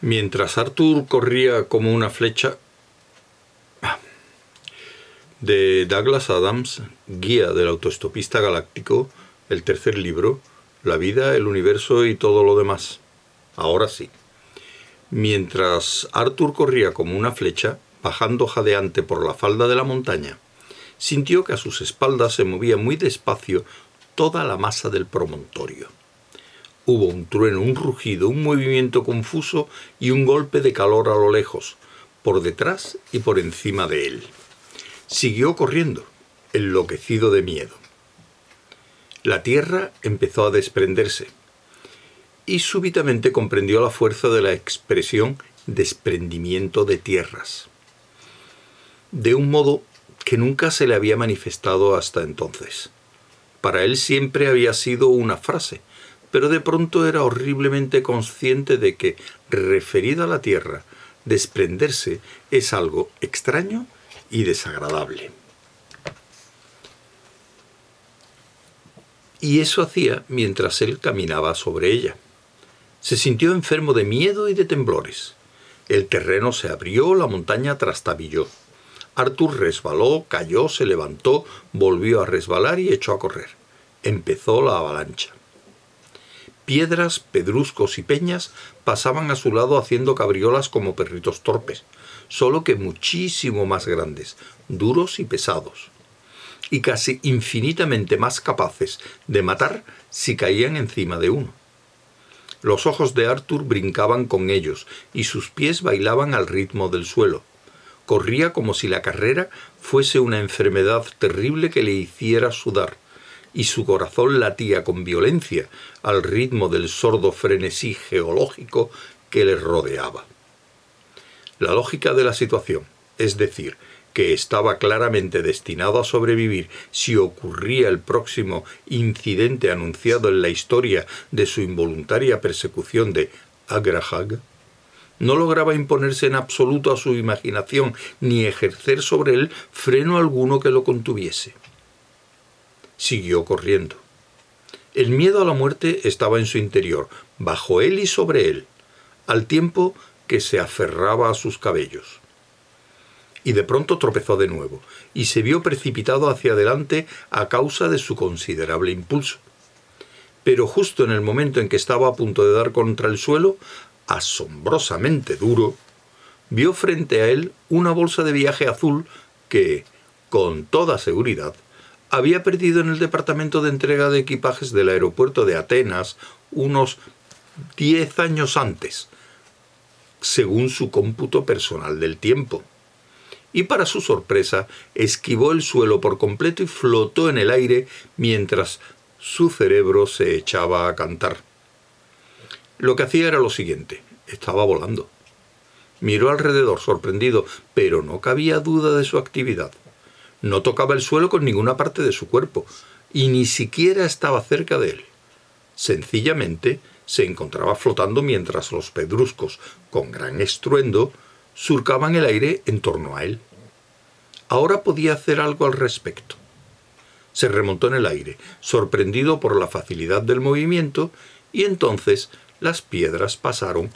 Mientras Arthur corría como una flecha, de Douglas Adams, guía del autoestopista galáctico, el tercer libro, La vida, el universo y todo lo demás. Ahora sí. Mientras Arthur corría como una flecha, bajando jadeante por la falda de la montaña, sintió que a sus espaldas se movía muy despacio toda la masa del promontorio. Hubo un trueno, un rugido, un movimiento confuso y un golpe de calor a lo lejos, por detrás y por encima de él. Siguió corriendo, enloquecido de miedo. La tierra empezó a desprenderse y súbitamente comprendió la fuerza de la expresión desprendimiento de tierras, de un modo que nunca se le había manifestado hasta entonces. Para él siempre había sido una frase, pero de pronto era horriblemente consciente de que, referida a la tierra, desprenderse es algo extraño y desagradable. Y eso hacía mientras él caminaba sobre ella. Se sintió enfermo de miedo y de temblores. El terreno se abrió, la montaña trastabilló. Arthur resbaló, cayó, se levantó, volvió a resbalar y echó a correr. Empezó la avalancha. Piedras, pedruscos y peñas pasaban a su lado haciendo cabriolas como perritos torpes, solo que muchísimo más grandes, duros y pesados, y casi infinitamente más capaces de matar si caían encima de uno. Los ojos de Arthur brincaban con ellos y sus pies bailaban al ritmo del suelo. Corría como si la carrera fuese una enfermedad terrible que le hiciera sudar, y su corazón latía con violencia al ritmo del sordo frenesí geológico que le rodeaba. La lógica de la situación, es decir, que estaba claramente destinado a sobrevivir si ocurría el próximo incidente anunciado en la historia de su involuntaria persecución de Agrahag, no lograba imponerse en absoluto a su imaginación ni ejercer sobre él freno alguno que lo contuviese siguió corriendo. El miedo a la muerte estaba en su interior, bajo él y sobre él, al tiempo que se aferraba a sus cabellos. Y de pronto tropezó de nuevo, y se vio precipitado hacia adelante a causa de su considerable impulso. Pero justo en el momento en que estaba a punto de dar contra el suelo, asombrosamente duro, vio frente a él una bolsa de viaje azul que, con toda seguridad, había perdido en el departamento de entrega de equipajes del aeropuerto de Atenas unos diez años antes, según su cómputo personal del tiempo. Y para su sorpresa, esquivó el suelo por completo y flotó en el aire mientras su cerebro se echaba a cantar. Lo que hacía era lo siguiente, estaba volando. Miró alrededor sorprendido, pero no cabía duda de su actividad. No tocaba el suelo con ninguna parte de su cuerpo, y ni siquiera estaba cerca de él. Sencillamente se encontraba flotando mientras los pedruscos, con gran estruendo, surcaban el aire en torno a él. Ahora podía hacer algo al respecto. Se remontó en el aire, sorprendido por la facilidad del movimiento, y entonces las piedras pasaron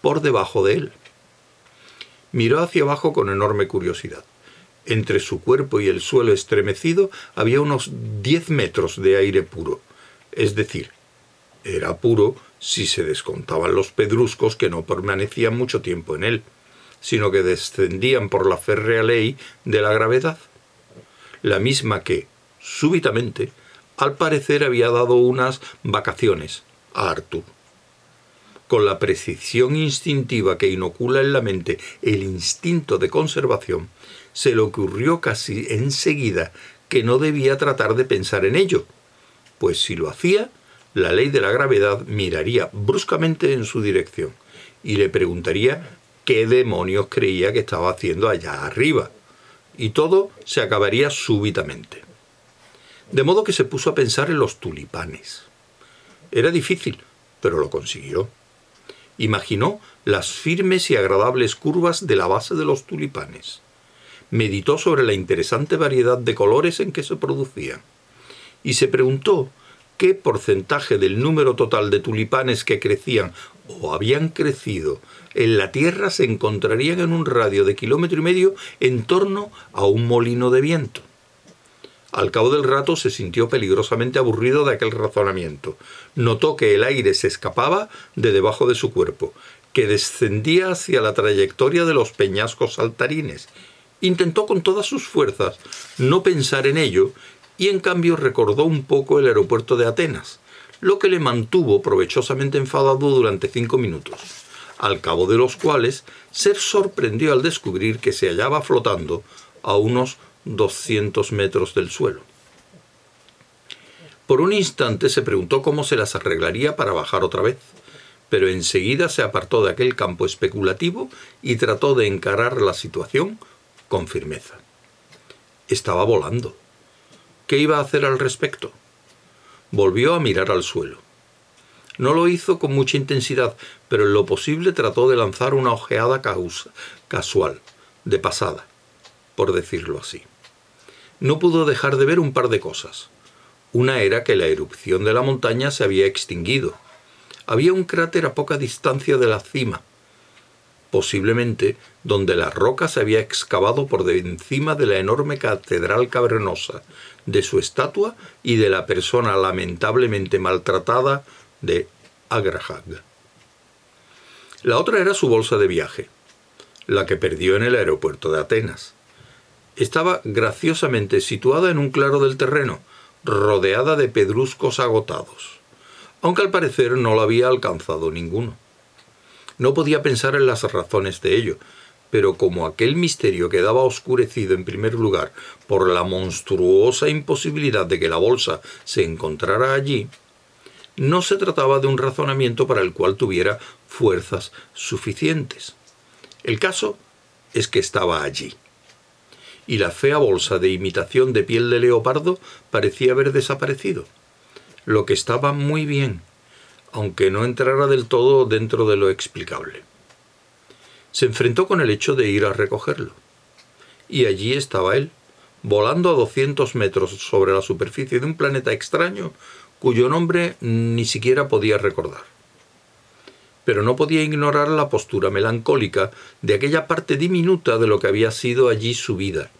por debajo de él. Miró hacia abajo con enorme curiosidad. Entre su cuerpo y el suelo estremecido había unos diez metros de aire puro. Es decir, era puro si se descontaban los pedruscos que no permanecían mucho tiempo en él, sino que descendían por la férrea ley de la gravedad, la misma que, súbitamente, al parecer había dado unas vacaciones a Arthur. Con la precisión instintiva que inocula en la mente el instinto de conservación, se le ocurrió casi enseguida que no debía tratar de pensar en ello, pues si lo hacía, la ley de la gravedad miraría bruscamente en su dirección y le preguntaría qué demonios creía que estaba haciendo allá arriba, y todo se acabaría súbitamente. De modo que se puso a pensar en los tulipanes. Era difícil, pero lo consiguió. Imaginó las firmes y agradables curvas de la base de los tulipanes meditó sobre la interesante variedad de colores en que se producían y se preguntó qué porcentaje del número total de tulipanes que crecían o habían crecido en la tierra se encontrarían en un radio de kilómetro y medio en torno a un molino de viento. Al cabo del rato se sintió peligrosamente aburrido de aquel razonamiento. Notó que el aire se escapaba de debajo de su cuerpo, que descendía hacia la trayectoria de los peñascos saltarines. Intentó con todas sus fuerzas no pensar en ello y en cambio recordó un poco el aeropuerto de Atenas, lo que le mantuvo provechosamente enfadado durante cinco minutos, al cabo de los cuales se sorprendió al descubrir que se hallaba flotando a unos 200 metros del suelo. Por un instante se preguntó cómo se las arreglaría para bajar otra vez, pero enseguida se apartó de aquel campo especulativo y trató de encarar la situación con firmeza. Estaba volando. ¿Qué iba a hacer al respecto? Volvió a mirar al suelo. No lo hizo con mucha intensidad, pero en lo posible trató de lanzar una ojeada casual, de pasada, por decirlo así. No pudo dejar de ver un par de cosas. Una era que la erupción de la montaña se había extinguido. Había un cráter a poca distancia de la cima, posiblemente donde la roca se había excavado por encima de la enorme catedral cavernosa, de su estatua y de la persona lamentablemente maltratada de Agrahag. La otra era su bolsa de viaje, la que perdió en el aeropuerto de Atenas. Estaba graciosamente situada en un claro del terreno, rodeada de pedruscos agotados, aunque al parecer no la había alcanzado ninguno. No podía pensar en las razones de ello, pero como aquel misterio quedaba oscurecido en primer lugar por la monstruosa imposibilidad de que la bolsa se encontrara allí, no se trataba de un razonamiento para el cual tuviera fuerzas suficientes. El caso es que estaba allí. Y la fea bolsa de imitación de piel de leopardo parecía haber desaparecido, lo que estaba muy bien, aunque no entrara del todo dentro de lo explicable. Se enfrentó con el hecho de ir a recogerlo. Y allí estaba él, volando a 200 metros sobre la superficie de un planeta extraño cuyo nombre ni siquiera podía recordar. Pero no podía ignorar la postura melancólica de aquella parte diminuta de lo que había sido allí su vida,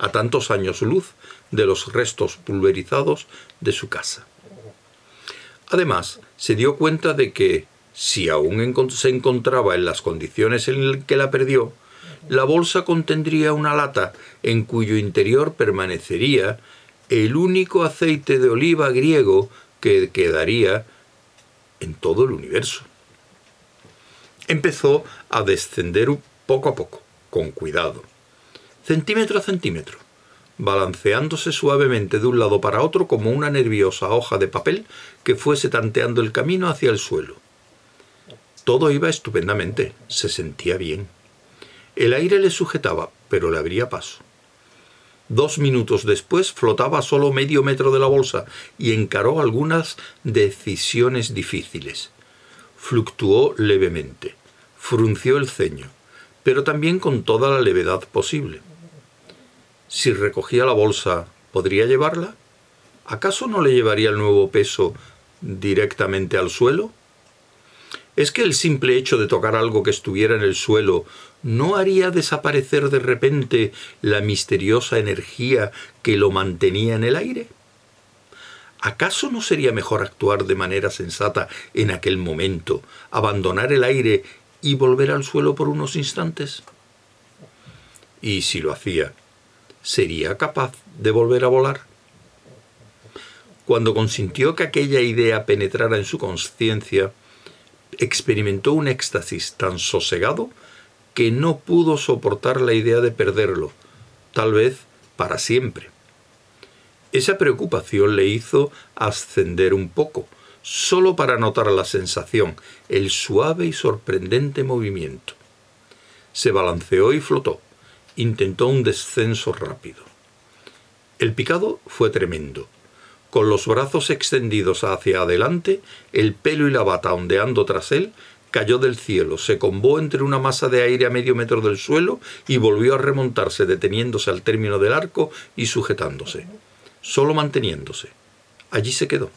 a tantos años luz de los restos pulverizados de su casa. Además, se dio cuenta de que, si aún se encontraba en las condiciones en que la perdió, la bolsa contendría una lata en cuyo interior permanecería el único aceite de oliva griego que quedaría en todo el universo. Empezó a descender poco a poco, con cuidado, centímetro a centímetro, balanceándose suavemente de un lado para otro como una nerviosa hoja de papel que fuese tanteando el camino hacia el suelo. Todo iba estupendamente, se sentía bien. El aire le sujetaba, pero le abría paso. Dos minutos después flotaba a solo medio metro de la bolsa y encaró algunas decisiones difíciles. Fluctuó levemente, frunció el ceño, pero también con toda la levedad posible. Si recogía la bolsa, ¿podría llevarla? ¿Acaso no le llevaría el nuevo peso directamente al suelo? ¿Es que el simple hecho de tocar algo que estuviera en el suelo no haría desaparecer de repente la misteriosa energía que lo mantenía en el aire? ¿Acaso no sería mejor actuar de manera sensata en aquel momento, abandonar el aire y volver al suelo por unos instantes? Y si lo hacía, ¿sería capaz de volver a volar? Cuando consintió que aquella idea penetrara en su conciencia, experimentó un éxtasis tan sosegado que no pudo soportar la idea de perderlo, tal vez para siempre. Esa preocupación le hizo ascender un poco, solo para notar la sensación, el suave y sorprendente movimiento. Se balanceó y flotó intentó un descenso rápido. El picado fue tremendo. Con los brazos extendidos hacia adelante, el pelo y la bata ondeando tras él, cayó del cielo, se combó entre una masa de aire a medio metro del suelo y volvió a remontarse deteniéndose al término del arco y sujetándose, solo manteniéndose. Allí se quedó.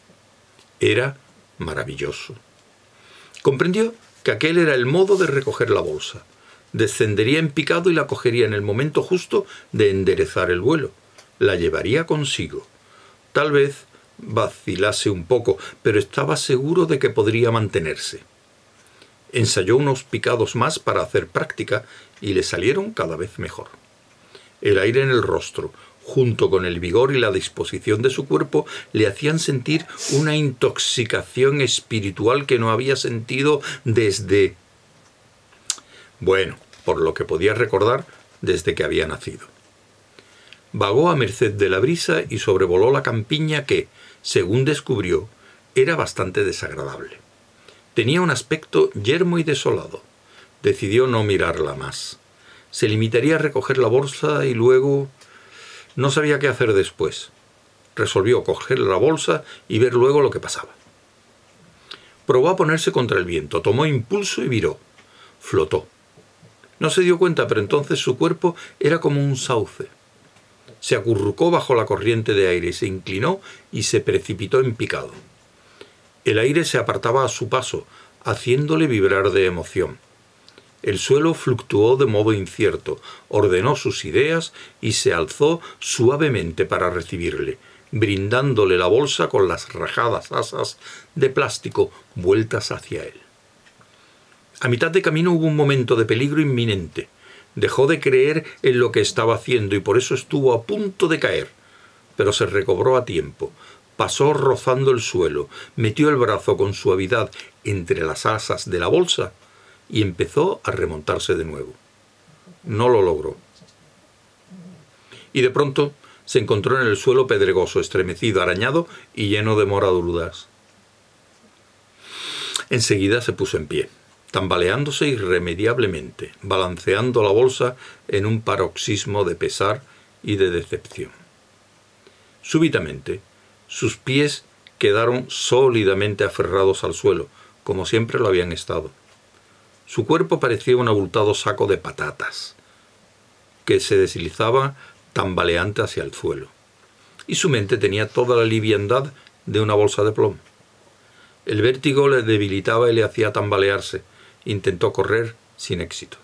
Era maravilloso. Comprendió que aquel era el modo de recoger la bolsa. Descendería en picado y la cogería en el momento justo de enderezar el vuelo. La llevaría consigo. Tal vez vacilase un poco, pero estaba seguro de que podría mantenerse. Ensayó unos picados más para hacer práctica y le salieron cada vez mejor. El aire en el rostro, junto con el vigor y la disposición de su cuerpo, le hacían sentir una intoxicación espiritual que no había sentido desde... bueno, por lo que podía recordar desde que había nacido. Vagó a merced de la brisa y sobrevoló la campiña que, según descubrió, era bastante desagradable. Tenía un aspecto yermo y desolado. Decidió no mirarla más. Se limitaría a recoger la bolsa y luego no sabía qué hacer después. Resolvió coger la bolsa y ver luego lo que pasaba. Probó a ponerse contra el viento, tomó impulso y viró. Flotó. No se dio cuenta, pero entonces su cuerpo era como un sauce. Se acurrucó bajo la corriente de aire, se inclinó y se precipitó en picado. El aire se apartaba a su paso, haciéndole vibrar de emoción. El suelo fluctuó de modo incierto, ordenó sus ideas y se alzó suavemente para recibirle, brindándole la bolsa con las rajadas asas de plástico vueltas hacia él. A mitad de camino hubo un momento de peligro inminente. Dejó de creer en lo que estaba haciendo y por eso estuvo a punto de caer. Pero se recobró a tiempo. Pasó rozando el suelo, metió el brazo con suavidad entre las asas de la bolsa y empezó a remontarse de nuevo. No lo logró. Y de pronto se encontró en el suelo pedregoso, estremecido, arañado y lleno de moraduras. Enseguida se puso en pie, tambaleándose irremediablemente, balanceando la bolsa en un paroxismo de pesar y de decepción. Súbitamente, sus pies quedaron sólidamente aferrados al suelo, como siempre lo habían estado. Su cuerpo parecía un abultado saco de patatas, que se deslizaba tambaleante hacia el suelo, y su mente tenía toda la liviandad de una bolsa de plomo. El vértigo le debilitaba y le hacía tambalearse. Intentó correr sin éxito.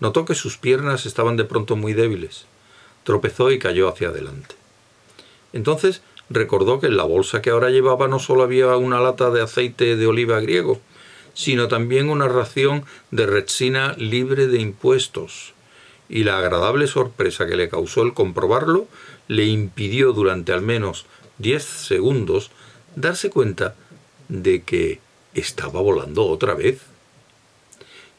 Notó que sus piernas estaban de pronto muy débiles. Tropezó y cayó hacia adelante. Entonces recordó que en la bolsa que ahora llevaba no solo había una lata de aceite de oliva griego, sino también una ración de resina libre de impuestos, y la agradable sorpresa que le causó el comprobarlo le impidió durante al menos diez segundos darse cuenta de que estaba volando otra vez.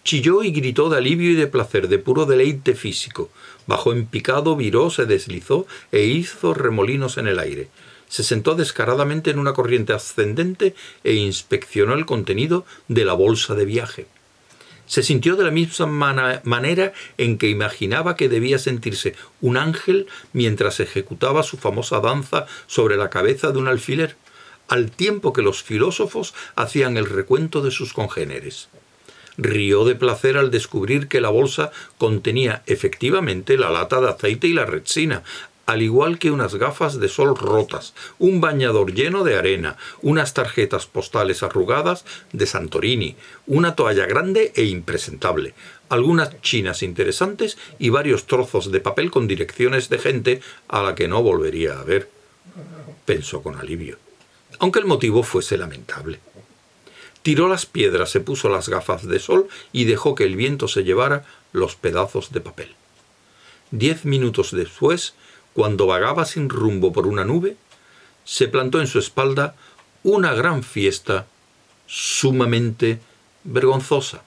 Chilló y gritó de alivio y de placer, de puro deleite físico. Bajó en picado, viró, se deslizó e hizo remolinos en el aire se sentó descaradamente en una corriente ascendente e inspeccionó el contenido de la bolsa de viaje. Se sintió de la misma manera en que imaginaba que debía sentirse un ángel mientras ejecutaba su famosa danza sobre la cabeza de un alfiler, al tiempo que los filósofos hacían el recuento de sus congéneres. Rió de placer al descubrir que la bolsa contenía efectivamente la lata de aceite y la resina, al igual que unas gafas de sol rotas, un bañador lleno de arena, unas tarjetas postales arrugadas de Santorini, una toalla grande e impresentable, algunas chinas interesantes y varios trozos de papel con direcciones de gente a la que no volvería a ver. Pensó con alivio, aunque el motivo fuese lamentable. Tiró las piedras, se puso las gafas de sol y dejó que el viento se llevara los pedazos de papel. Diez minutos después cuando vagaba sin rumbo por una nube, se plantó en su espalda una gran fiesta sumamente vergonzosa.